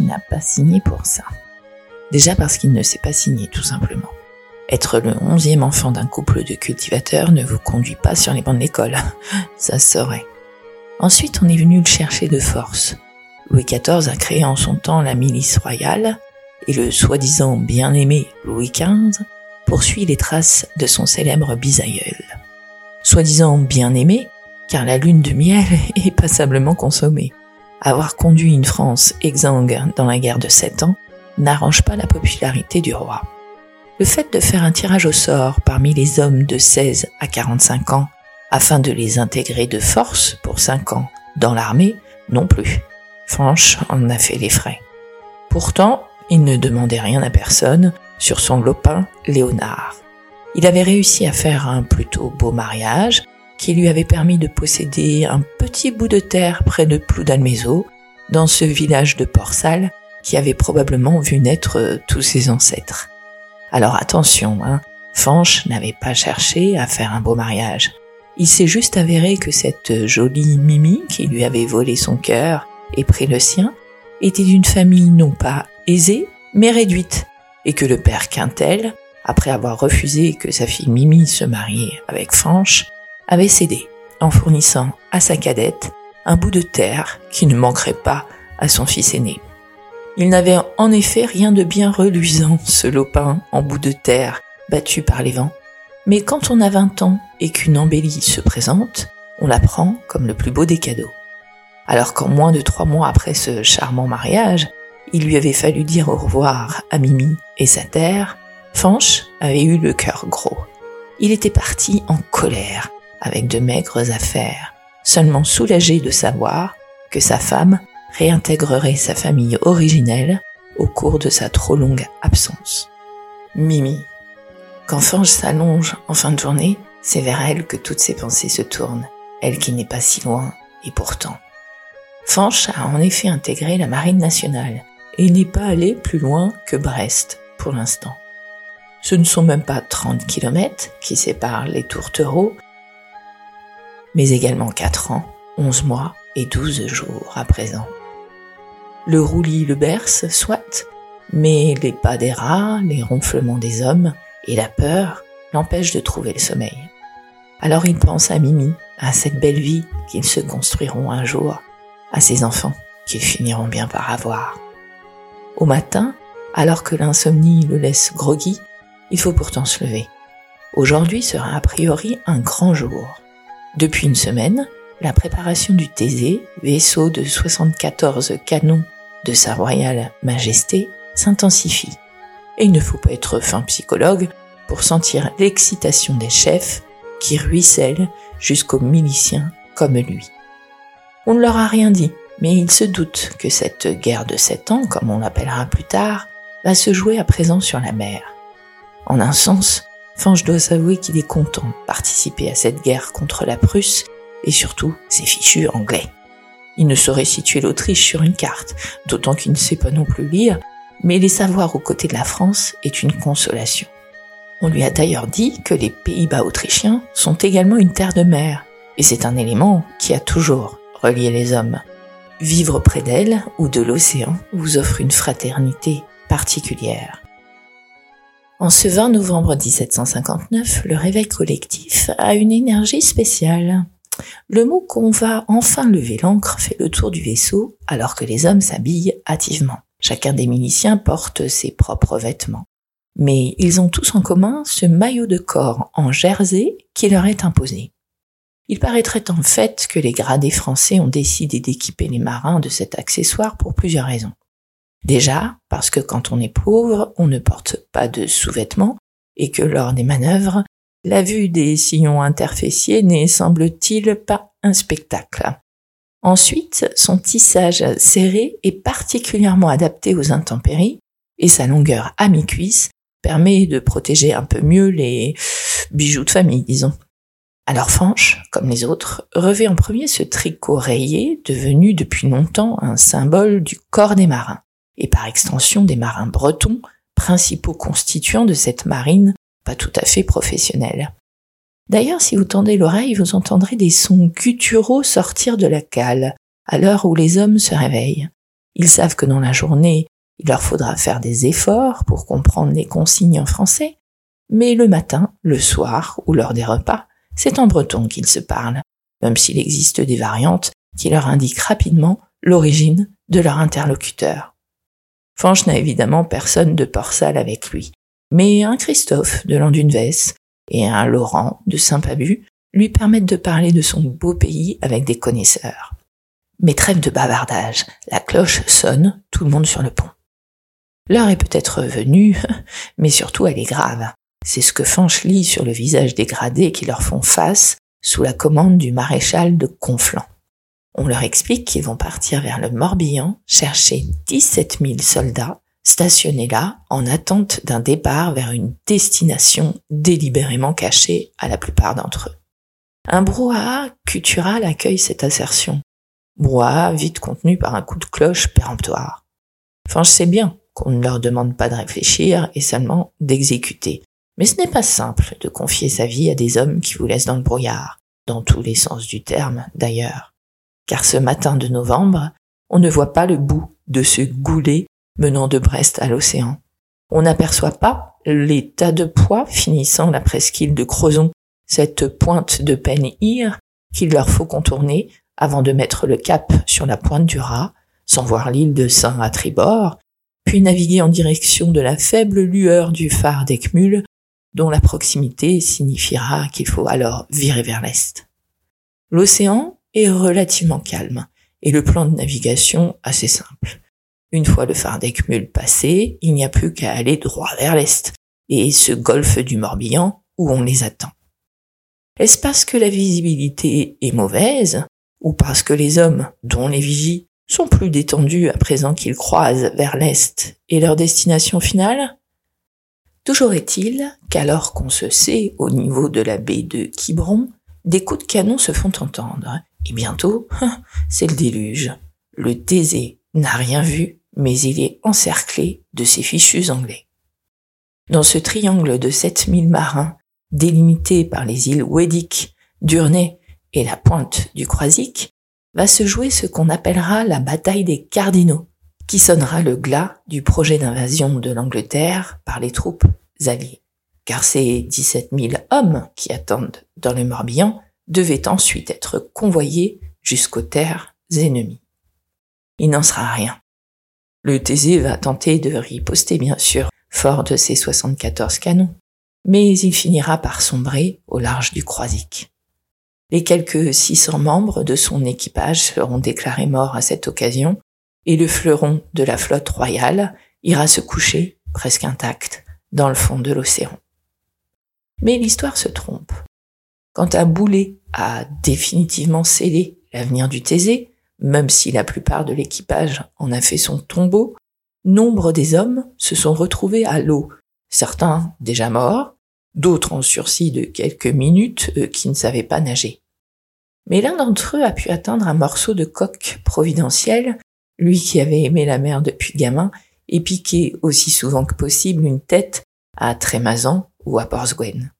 N'a pas signé pour ça. Déjà parce qu'il ne s'est pas signé, tout simplement. Être le onzième enfant d'un couple de cultivateurs ne vous conduit pas sur les bancs de l'école. Ça saurait. Ensuite, on est venu le chercher de force. Louis XIV a créé en son temps la milice royale, et le soi-disant bien-aimé Louis XV poursuit les traces de son célèbre bisaïeul. Soi-disant bien-aimé, car la lune de miel est passablement consommée. Avoir conduit une France exsangue dans la guerre de sept ans n'arrange pas la popularité du roi. Le fait de faire un tirage au sort parmi les hommes de 16 à 45 ans afin de les intégrer de force pour 5 ans dans l'armée, non plus. Franche en a fait les frais. Pourtant, il ne demandait rien à personne sur son lopin Léonard. Il avait réussi à faire un plutôt beau mariage qui lui avait permis de posséder un petit bout de terre près de Ploudalmézeau, dans ce village de Port-Salle qui avait probablement vu naître euh, tous ses ancêtres. Alors attention, hein, Fanche n'avait pas cherché à faire un beau mariage. Il s'est juste avéré que cette jolie Mimi qui lui avait volé son cœur et pris le sien était d'une famille non pas aisée, mais réduite, et que le père Quintel, après avoir refusé que sa fille Mimi se marie avec Fanche, avait cédé en fournissant à sa cadette un bout de terre qui ne manquerait pas à son fils aîné. Il n'avait en effet rien de bien reluisant, ce lopin en bout de terre battu par les vents. Mais quand on a 20 ans et qu'une embellie se présente, on la prend comme le plus beau des cadeaux. Alors qu'en moins de trois mois après ce charmant mariage, il lui avait fallu dire au revoir à Mimi et sa terre, Fanche avait eu le cœur gros. Il était parti en colère, avec de maigres affaires, seulement soulagé de savoir que sa femme réintégrerait sa famille originelle au cours de sa trop longue absence. Mimi. Quand Fange s'allonge en fin de journée, c'est vers elle que toutes ses pensées se tournent, elle qui n'est pas si loin, et pourtant. Fanche a en effet intégré la marine nationale et n'est pas allé plus loin que Brest pour l'instant. Ce ne sont même pas 30 kilomètres qui séparent les tourtereaux, mais également 4 ans, 11 mois et 12 jours à présent. Le roulis le berce, soit, mais les pas des rats, les ronflements des hommes et la peur l'empêchent de trouver le sommeil. Alors il pense à Mimi, à cette belle vie qu'ils se construiront un jour, à ses enfants qu'ils finiront bien par avoir. Au matin, alors que l'insomnie le laisse groggy, il faut pourtant se lever. Aujourd'hui sera a priori un grand jour. Depuis une semaine, la préparation du Thésée, vaisseau de 74 canons de Sa Royale Majesté, s'intensifie. Et il ne faut pas être fin psychologue pour sentir l'excitation des chefs qui ruissellent jusqu'aux miliciens comme lui. On ne leur a rien dit, mais ils se doutent que cette guerre de sept ans, comme on l'appellera plus tard, va se jouer à présent sur la mer. En un sens, Fange doit s'avouer qu'il est content de participer à cette guerre contre la Prusse et surtout ses fichus anglais. Il ne saurait situer l'Autriche sur une carte, d'autant qu'il ne sait pas non plus lire, mais les savoir aux côtés de la France est une consolation. On lui a d'ailleurs dit que les Pays-Bas autrichiens sont également une terre de mer, et c'est un élément qui a toujours relié les hommes. Vivre près d'elle ou de l'océan vous offre une fraternité particulière. En ce 20 novembre 1759, le réveil collectif a une énergie spéciale. Le mot qu'on va enfin lever l'ancre fait le tour du vaisseau alors que les hommes s'habillent hâtivement. Chacun des miliciens porte ses propres vêtements. Mais ils ont tous en commun ce maillot de corps en jersey qui leur est imposé. Il paraîtrait en fait que les gradés français ont décidé d'équiper les marins de cet accessoire pour plusieurs raisons. Déjà, parce que quand on est pauvre, on ne porte pas de sous-vêtements et que lors des manœuvres, la vue des sillons interfessiers n'est, semble-t-il, pas un spectacle. Ensuite, son tissage serré est particulièrement adapté aux intempéries et sa longueur à mi-cuisse permet de protéger un peu mieux les bijoux de famille, disons. Alors Fanche, comme les autres, revêt en premier ce tricot rayé, devenu depuis longtemps un symbole du corps des marins, et par extension des marins bretons, principaux constituants de cette marine pas tout à fait professionnelle. D'ailleurs, si vous tendez l'oreille, vous entendrez des sons gutturaux sortir de la cale, à l'heure où les hommes se réveillent. Ils savent que dans la journée, il leur faudra faire des efforts pour comprendre les consignes en français, mais le matin, le soir ou lors des repas, c'est en breton qu'ils se parlent, même s'il existe des variantes qui leur indiquent rapidement l'origine de leur interlocuteur. Fanch n'a évidemment personne de Port-Salle avec lui, mais un Christophe de Landunves et un Laurent de Saint-Pabu lui permettent de parler de son beau pays avec des connaisseurs. Mais trêve de bavardage, la cloche sonne, tout le monde sur le pont. L'heure est peut-être venue, mais surtout elle est grave. C'est ce que Fanch lit sur le visage des gradés qui leur font face sous la commande du maréchal de Conflans. On leur explique qu'ils vont partir vers le Morbihan chercher 17 000 soldats stationnés là en attente d'un départ vers une destination délibérément cachée à la plupart d'entre eux. Un brouhaha cultural accueille cette assertion. Brouhaha vite contenu par un coup de cloche péremptoire. Enfin, je sais bien qu'on ne leur demande pas de réfléchir et seulement d'exécuter. Mais ce n'est pas simple de confier sa vie à des hommes qui vous laissent dans le brouillard, dans tous les sens du terme d'ailleurs. Car ce matin de novembre, on ne voit pas le bout de ce goulet menant de Brest à l'océan. On n'aperçoit pas les tas de poids finissant la presqu'île de Crozon, cette pointe de Pen-Ir qu'il leur faut contourner avant de mettre le cap sur la pointe du Rat, sans voir l'île de Saint à tribord, puis naviguer en direction de la faible lueur du phare d'Ekmul, dont la proximité signifiera qu'il faut alors virer vers l'est. L'océan est relativement calme et le plan de navigation assez simple. Une fois le phare d'Ekmul passé, il n'y a plus qu'à aller droit vers l'est et ce golfe du Morbihan où on les attend. Est-ce parce que la visibilité est mauvaise ou parce que les hommes, dont les vigies, sont plus détendus à présent qu'ils croisent vers l'est et leur destination finale? Toujours est-il qu'alors qu'on se sait au niveau de la baie de Quiberon, des coups de canon se font entendre, et bientôt, c'est le déluge. Le Thésée n'a rien vu, mais il est encerclé de ses fichus anglais. Dans ce triangle de 7000 marins, délimité par les îles Weddick, Durnay et la pointe du Croisic, va se jouer ce qu'on appellera la bataille des cardinaux, qui sonnera le glas du projet d'invasion de l'Angleterre par les troupes alliées. Car ces 17 000 hommes qui attendent dans le Morbihan devaient ensuite être convoyés jusqu'aux terres ennemies. Il n'en sera rien. Le Thésée va tenter de riposter, bien sûr, fort de ses 74 canons, mais il finira par sombrer au large du Croisic. Les quelques 600 membres de son équipage seront déclarés morts à cette occasion, et le fleuron de la flotte royale ira se coucher, presque intact, dans le fond de l'océan. Mais l'histoire se trompe. Quand un boulet a définitivement scellé l'avenir du Thésée, même si la plupart de l'équipage en a fait son tombeau, nombre des hommes se sont retrouvés à l'eau, certains déjà morts, d'autres en sursis de quelques minutes euh, qui ne savaient pas nager. Mais l'un d'entre eux a pu atteindre un morceau de coque providentiel, lui qui avait aimé la mer depuis gamin, et piqué aussi souvent que possible une tête à Trémazan ou à Portsgwen.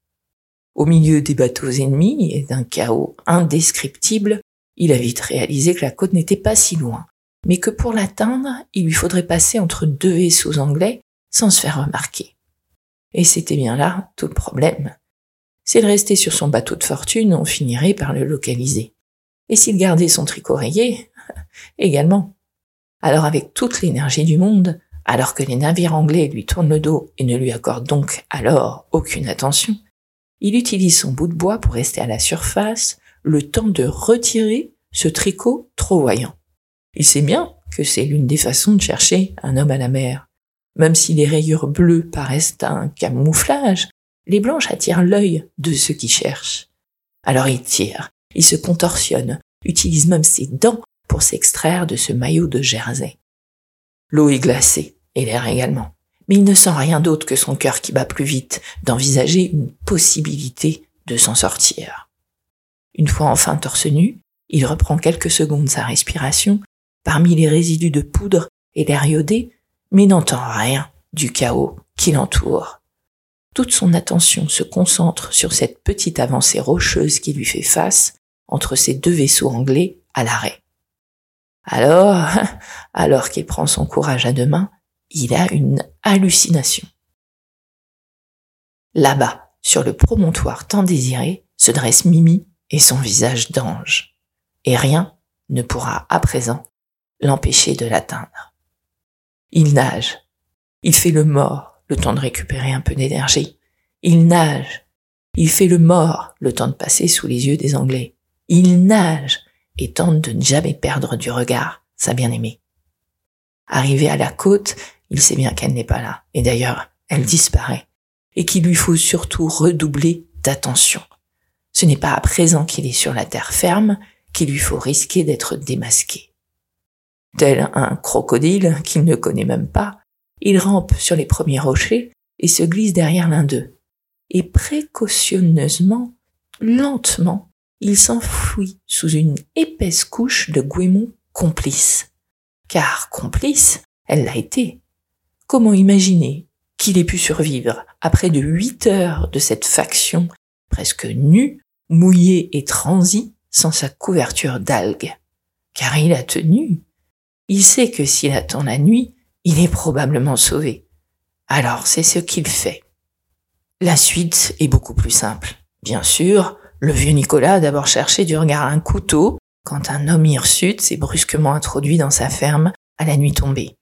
Au milieu des bateaux ennemis et d'un chaos indescriptible, il a vite réalisé que la côte n'était pas si loin, mais que pour l'atteindre, il lui faudrait passer entre deux vaisseaux anglais sans se faire remarquer. Et c'était bien là tout le problème. S'il restait sur son bateau de fortune, on finirait par le localiser. Et s'il gardait son tricot rayé, également. Alors avec toute l'énergie du monde, alors que les navires anglais lui tournent le dos et ne lui accordent donc alors aucune attention, il utilise son bout de bois pour rester à la surface, le temps de retirer ce tricot trop voyant. Il sait bien que c'est l'une des façons de chercher un homme à la mer. Même si les rayures bleues paraissent un camouflage, les blanches attirent l'œil de ceux qui cherchent. Alors il tire, il se contorsionne, utilise même ses dents pour s'extraire de ce maillot de jersey. L'eau est glacée, et l'air également. Mais il ne sent rien d'autre que son cœur qui bat plus vite, d'envisager une possibilité de s'en sortir. Une fois enfin torse nu, il reprend quelques secondes sa respiration parmi les résidus de poudre et l'air iodé, mais n'entend rien du chaos qui l'entoure. Toute son attention se concentre sur cette petite avancée rocheuse qui lui fait face entre ces deux vaisseaux anglais à l'arrêt. Alors, alors qu'il prend son courage à deux mains, il a une hallucination. Là-bas, sur le promontoire tant désiré, se dresse Mimi et son visage d'ange. Et rien ne pourra à présent l'empêcher de l'atteindre. Il nage. Il fait le mort, le temps de récupérer un peu d'énergie. Il nage. Il fait le mort, le temps de passer sous les yeux des Anglais. Il nage et tente de ne jamais perdre du regard sa bien-aimée. Arrivé à la côte, il sait bien qu'elle n'est pas là, et d'ailleurs, elle disparaît, et qu'il lui faut surtout redoubler d'attention. Ce n'est pas à présent qu'il est sur la terre ferme qu'il lui faut risquer d'être démasqué. Tel un crocodile qu'il ne connaît même pas, il rampe sur les premiers rochers et se glisse derrière l'un d'eux. Et précautionneusement, lentement, il s'enfuit sous une épaisse couche de goémons complices. Car complice, elle l'a été. Comment imaginer qu'il ait pu survivre après de huit heures de cette faction presque nue, mouillée et transie sans sa couverture d'algues? Car il a tenu. Il sait que s'il attend la nuit, il est probablement sauvé. Alors c'est ce qu'il fait. La suite est beaucoup plus simple. Bien sûr, le vieux Nicolas a d'abord cherché du regard un couteau quand un homme hirsute s'est brusquement introduit dans sa ferme à la nuit tombée.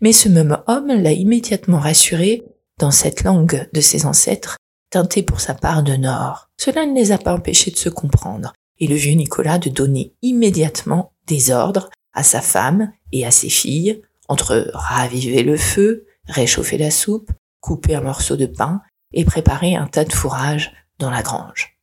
Mais ce même homme l'a immédiatement rassuré dans cette langue de ses ancêtres, teintée pour sa part de nord. Cela ne les a pas empêchés de se comprendre, et le vieux Nicolas de donner immédiatement des ordres à sa femme et à ses filles, entre raviver le feu, réchauffer la soupe, couper un morceau de pain et préparer un tas de fourrage dans la grange.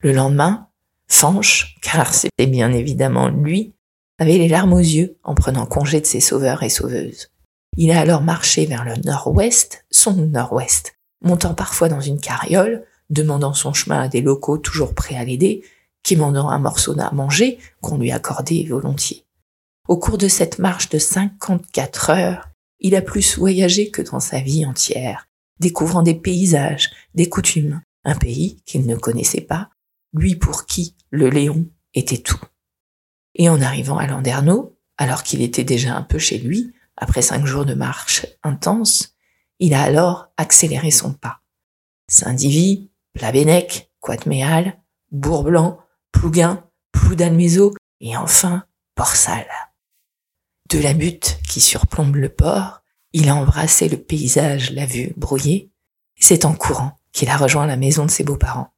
Le lendemain, Fanche, car c'était bien évidemment lui, avait les larmes aux yeux en prenant congé de ses sauveurs et sauveuses. Il a alors marché vers le nord-ouest, son nord-ouest, montant parfois dans une carriole, demandant son chemin à des locaux toujours prêts à l'aider, quémandant un morceau à manger qu'on lui accordait volontiers. Au cours de cette marche de 54 heures, il a plus voyagé que dans sa vie entière, découvrant des paysages, des coutumes, un pays qu'il ne connaissait pas, lui pour qui le Léon était tout. Et en arrivant à Landerneau, alors qu'il était déjà un peu chez lui, après cinq jours de marche intense, il a alors accéléré son pas. Saint-Divy, Plabennec, Quatméal, Bourblanc, Plouguin, Ploudalmézeau et enfin Port-Salle. De la butte qui surplombe le port, il a embrassé le paysage, la vue brouillée, c'est en courant qu'il a rejoint la maison de ses beaux-parents.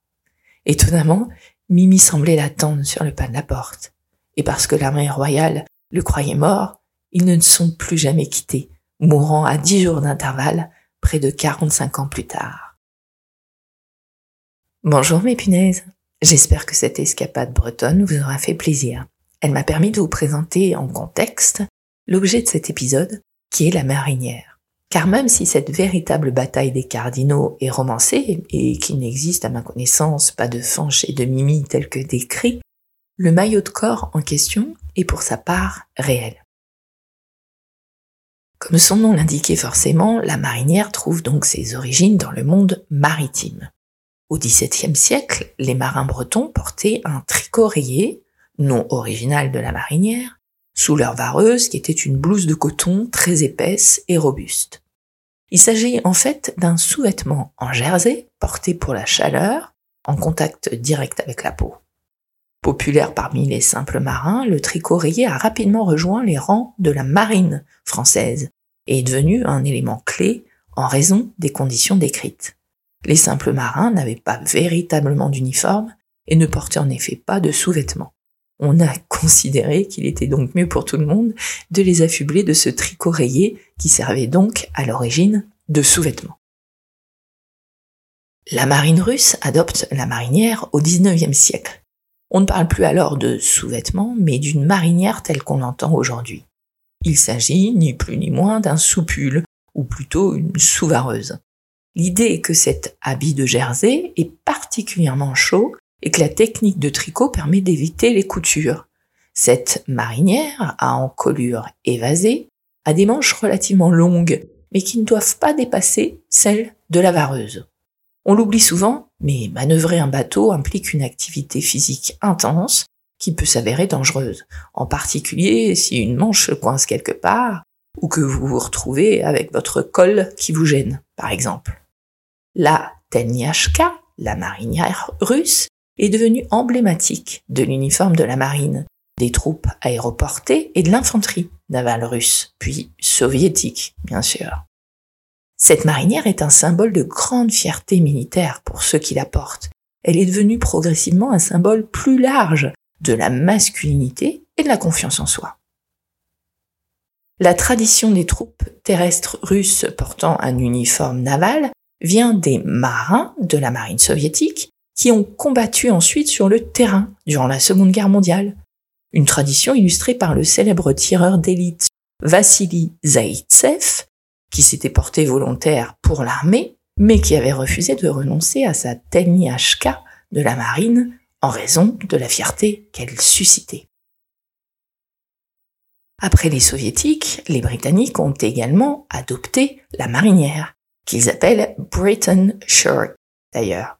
Étonnamment, Mimi semblait l'attendre sur le pas de la porte. Et parce que l'armée royale le croyait mort, ils ne sont plus jamais quittés, mourant à dix jours d'intervalle, près de 45 ans plus tard. Bonjour mes punaises. J'espère que cette escapade bretonne vous aura fait plaisir. Elle m'a permis de vous présenter en contexte l'objet de cet épisode, qui est la marinière. Car même si cette véritable bataille des cardinaux est romancée et qu'il n'existe à ma connaissance pas de fanche et de mimi tel que décrit, le maillot de corps en question est pour sa part réel. Comme son nom l'indiquait forcément, la marinière trouve donc ses origines dans le monde maritime. Au XVIIe siècle, les marins bretons portaient un tricot rayé, nom original de la marinière, sous leur vareuse qui était une blouse de coton très épaisse et robuste. Il s'agit en fait d'un sous-vêtement en jersey porté pour la chaleur, en contact direct avec la peau. Populaire parmi les simples marins, le tricot rayé a rapidement rejoint les rangs de la marine française et est devenu un élément clé en raison des conditions décrites. Les simples marins n'avaient pas véritablement d'uniforme et ne portaient en effet pas de sous-vêtements. On a considéré qu'il était donc mieux pour tout le monde de les affubler de ce tricot rayé qui servait donc à l'origine de sous-vêtements. La marine russe adopte la marinière au XIXe siècle. On ne parle plus alors de sous-vêtements, mais d'une marinière telle qu'on l'entend aujourd'hui. Il s'agit ni plus ni moins d'un soupule, ou plutôt une sous-vareuse. L'idée est que cet habit de jersey est particulièrement chaud et que la technique de tricot permet d'éviter les coutures. Cette marinière, à encolure évasée, a des manches relativement longues, mais qui ne doivent pas dépasser celles de la vareuse. On l'oublie souvent, mais manœuvrer un bateau implique une activité physique intense qui peut s'avérer dangereuse, en particulier si une manche coince quelque part ou que vous vous retrouvez avec votre col qui vous gêne, par exemple. La Telniachka, la marinière russe, est devenue emblématique de l'uniforme de la marine, des troupes aéroportées et de l'infanterie navale russe, puis soviétique, bien sûr. Cette marinière est un symbole de grande fierté militaire pour ceux qui la portent. Elle est devenue progressivement un symbole plus large de la masculinité et de la confiance en soi. La tradition des troupes terrestres russes portant un uniforme naval vient des marins de la marine soviétique qui ont combattu ensuite sur le terrain durant la Seconde Guerre mondiale. Une tradition illustrée par le célèbre tireur d'élite Vassili Zaitsev, qui s'était porté volontaire pour l'armée, mais qui avait refusé de renoncer à sa Telniachka de la marine en raison de la fierté qu'elle suscitait. Après les soviétiques, les britanniques ont également adopté la marinière, qu'ils appellent Britain Shirt d'ailleurs.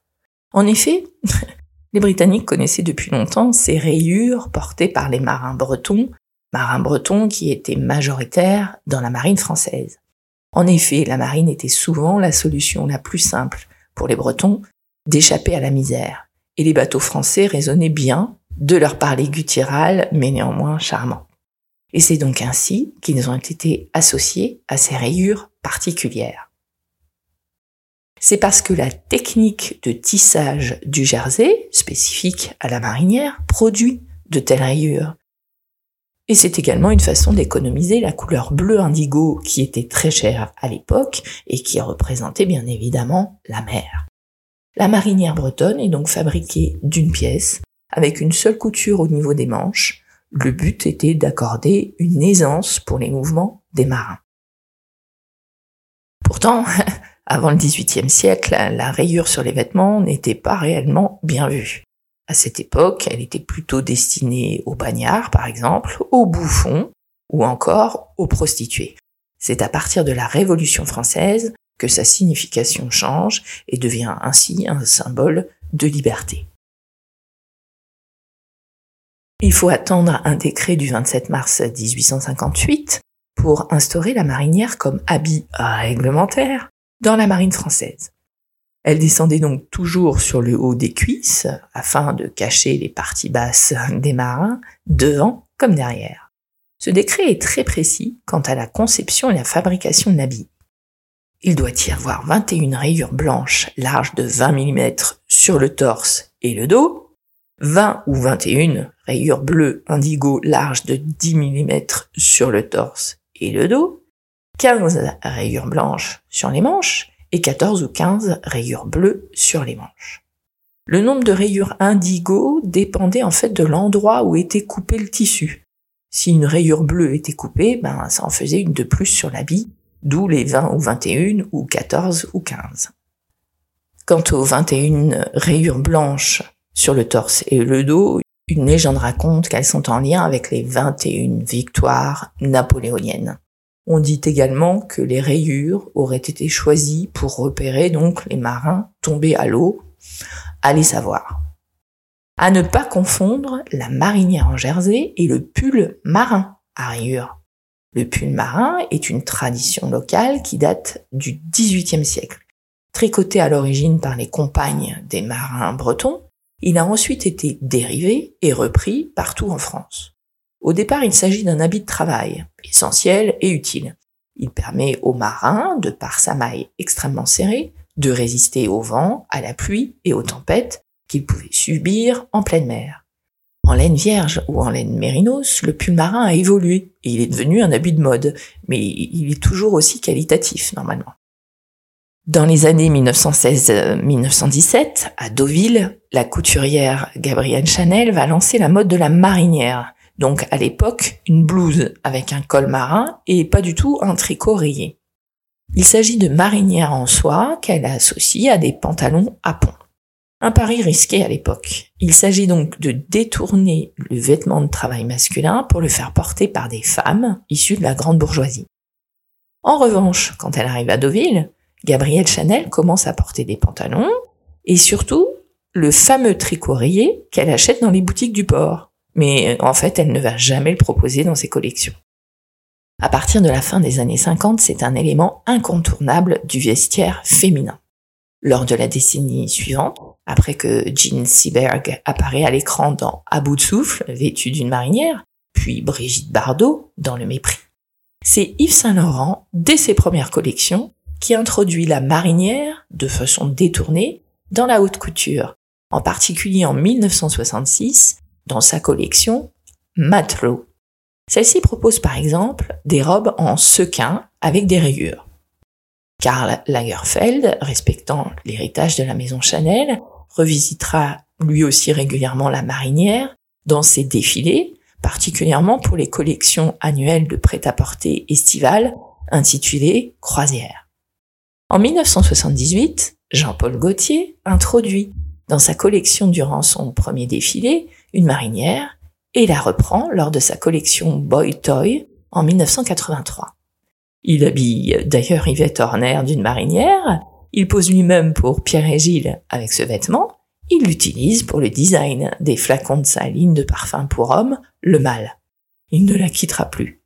En effet, les Britanniques connaissaient depuis longtemps ces rayures portées par les marins bretons, marins bretons qui étaient majoritaires dans la marine française. En effet, la marine était souvent la solution la plus simple pour les Bretons d'échapper à la misère, et les bateaux français raisonnaient bien de leur parler guttural, mais néanmoins charmant. Et c'est donc ainsi qu'ils ont été associés à ces rayures particulières. C'est parce que la technique de tissage du jersey, spécifique à la marinière, produit de telles rayures. Et c'est également une façon d'économiser la couleur bleu indigo qui était très chère à l'époque et qui représentait bien évidemment la mer. La marinière bretonne est donc fabriquée d'une pièce avec une seule couture au niveau des manches. Le but était d'accorder une aisance pour les mouvements des marins. Pourtant, avant le XVIIIe siècle, la rayure sur les vêtements n'était pas réellement bien vue. À cette époque, elle était plutôt destinée aux bagnards, par exemple, aux bouffons ou encore aux prostituées. C'est à partir de la Révolution française que sa signification change et devient ainsi un symbole de liberté. Il faut attendre un décret du 27 mars 1858 pour instaurer la marinière comme habit réglementaire dans la marine française. Elle descendait donc toujours sur le haut des cuisses afin de cacher les parties basses des marins, devant comme derrière. Ce décret est très précis quant à la conception et la fabrication de l'habit. Il doit y avoir 21 rayures blanches larges de 20 mm sur le torse et le dos, 20 ou 21 rayures bleues indigo larges de 10 mm sur le torse et le dos, 15 rayures blanches sur les manches et 14 ou 15 rayures bleues sur les manches. Le nombre de rayures indigo dépendait en fait de l'endroit où était coupé le tissu. Si une rayure bleue était coupée, ben ça en faisait une de plus sur l'habit, d'où les 20 ou 21 ou 14 ou 15. Quant aux 21 rayures blanches sur le torse et le dos, une légende raconte qu'elles sont en lien avec les 21 victoires napoléoniennes. On dit également que les rayures auraient été choisies pour repérer donc les marins tombés à l'eau. Allez savoir. À ne pas confondre la marinière en jersey et le pull marin à rayures. Le pull marin est une tradition locale qui date du XVIIIe siècle. Tricoté à l'origine par les compagnes des marins bretons, il a ensuite été dérivé et repris partout en France. Au départ, il s'agit d'un habit de travail, essentiel et utile. Il permet aux marins, de par sa maille extrêmement serrée, de résister au vent, à la pluie et aux tempêtes qu'ils pouvaient subir en pleine mer. En laine vierge ou en laine mérinos, le pull marin a évolué et il est devenu un habit de mode, mais il est toujours aussi qualitatif normalement. Dans les années 1916-1917, à Deauville, la couturière Gabrielle Chanel va lancer la mode de la marinière, donc à l'époque, une blouse avec un col marin et pas du tout un tricot rayé. Il s'agit de marinière en soie qu'elle associe à des pantalons à pont. Un pari risqué à l'époque. Il s'agit donc de détourner le vêtement de travail masculin pour le faire porter par des femmes issues de la grande bourgeoisie. En revanche, quand elle arrive à Deauville, Gabrielle Chanel commence à porter des pantalons et surtout le fameux tricot rayé qu'elle achète dans les boutiques du port mais en fait, elle ne va jamais le proposer dans ses collections. À partir de la fin des années 50, c'est un élément incontournable du vestiaire féminin. Lors de la décennie suivante, après que Jean Seberg apparaît à l'écran dans À bout de souffle, vêtue d'une marinière, puis Brigitte Bardot dans Le mépris, c'est Yves Saint Laurent, dès ses premières collections, qui introduit la marinière, de façon détournée, dans la haute couture, en particulier en 1966, dans sa collection Matelot. Celle-ci propose par exemple des robes en sequin avec des rayures. Karl Lagerfeld, respectant l'héritage de la maison Chanel, revisitera lui aussi régulièrement la marinière dans ses défilés, particulièrement pour les collections annuelles de prêt-à-porter estivales intitulées Croisière. En 1978, Jean-Paul Gaultier introduit dans sa collection durant son premier défilé une marinière et la reprend lors de sa collection Boy Toy en 1983. Il habille d'ailleurs Yvette Horner d'une marinière, il pose lui-même pour Pierre et Gilles avec ce vêtement, il l'utilise pour le design des flacons de sa ligne de parfum pour hommes, le mâle. Il ne la quittera plus.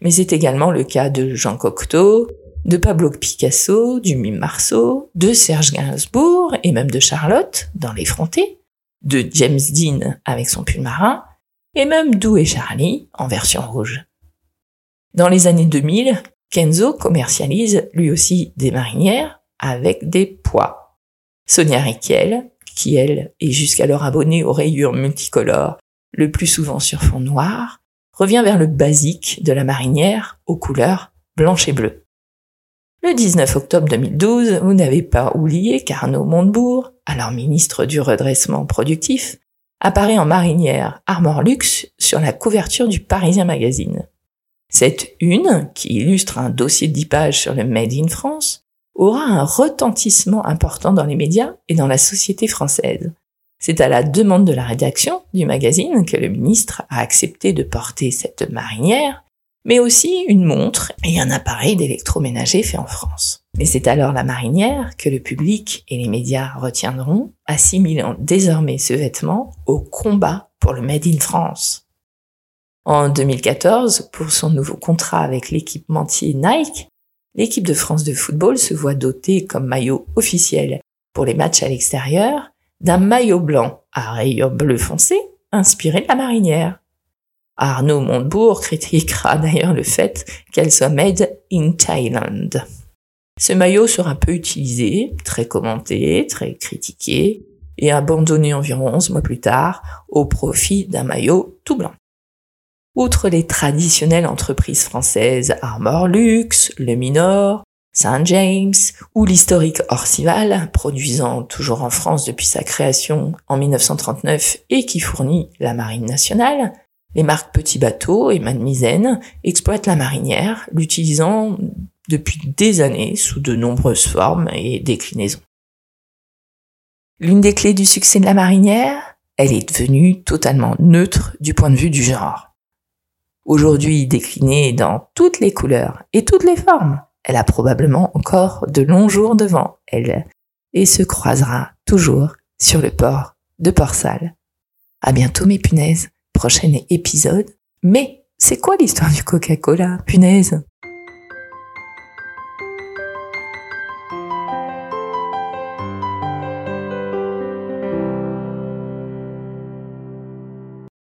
Mais c'est également le cas de Jean Cocteau, de Pablo Picasso, du Mime Marceau, de Serge Gainsbourg et même de Charlotte dans L'Effronté, de James Dean avec son pull marin, et même Dou et Charlie en version rouge. Dans les années 2000, Kenzo commercialise lui aussi des marinières avec des poids. Sonia Riquel, qui elle est jusqu'alors abonnée aux rayures multicolores, le plus souvent sur fond noir, revient vers le basique de la marinière aux couleurs blanche et bleue. Le 19 octobre 2012, vous n'avez pas oublié qu'Arnaud Montebourg, alors ministre du redressement productif, apparaît en marinière Armor Luxe sur la couverture du Parisien Magazine. Cette une, qui illustre un dossier de 10 pages sur le Made in France, aura un retentissement important dans les médias et dans la société française. C'est à la demande de la rédaction du magazine que le ministre a accepté de porter cette marinière mais aussi une montre et un appareil d'électroménager fait en France. Mais c'est alors la marinière que le public et les médias retiendront, assimilant désormais ce vêtement au combat pour le Made in France. En 2014, pour son nouveau contrat avec l'équipementier Nike, l'équipe de France de football se voit dotée comme maillot officiel pour les matchs à l'extérieur d'un maillot blanc à rayures bleu foncé inspiré de la marinière. Arnaud Montebourg critiquera d'ailleurs le fait qu'elle soit made in Thailand. Ce maillot sera peu utilisé, très commenté, très critiqué, et abandonné environ 11 mois plus tard au profit d'un maillot tout blanc. Outre les traditionnelles entreprises françaises Armor Luxe, Le Minor, Saint James ou l'historique Orcival, produisant toujours en France depuis sa création en 1939 et qui fournit la Marine nationale, les marques Petit Bateau et Madmizen exploitent la marinière, l'utilisant depuis des années sous de nombreuses formes et déclinaisons. L'une des clés du succès de la marinière, elle est devenue totalement neutre du point de vue du genre. Aujourd'hui déclinée dans toutes les couleurs et toutes les formes, elle a probablement encore de longs jours devant elle et se croisera toujours sur le port de Port-Salle. À bientôt mes punaises prochain épisode. Mais c'est quoi l'histoire du Coca-Cola, punaise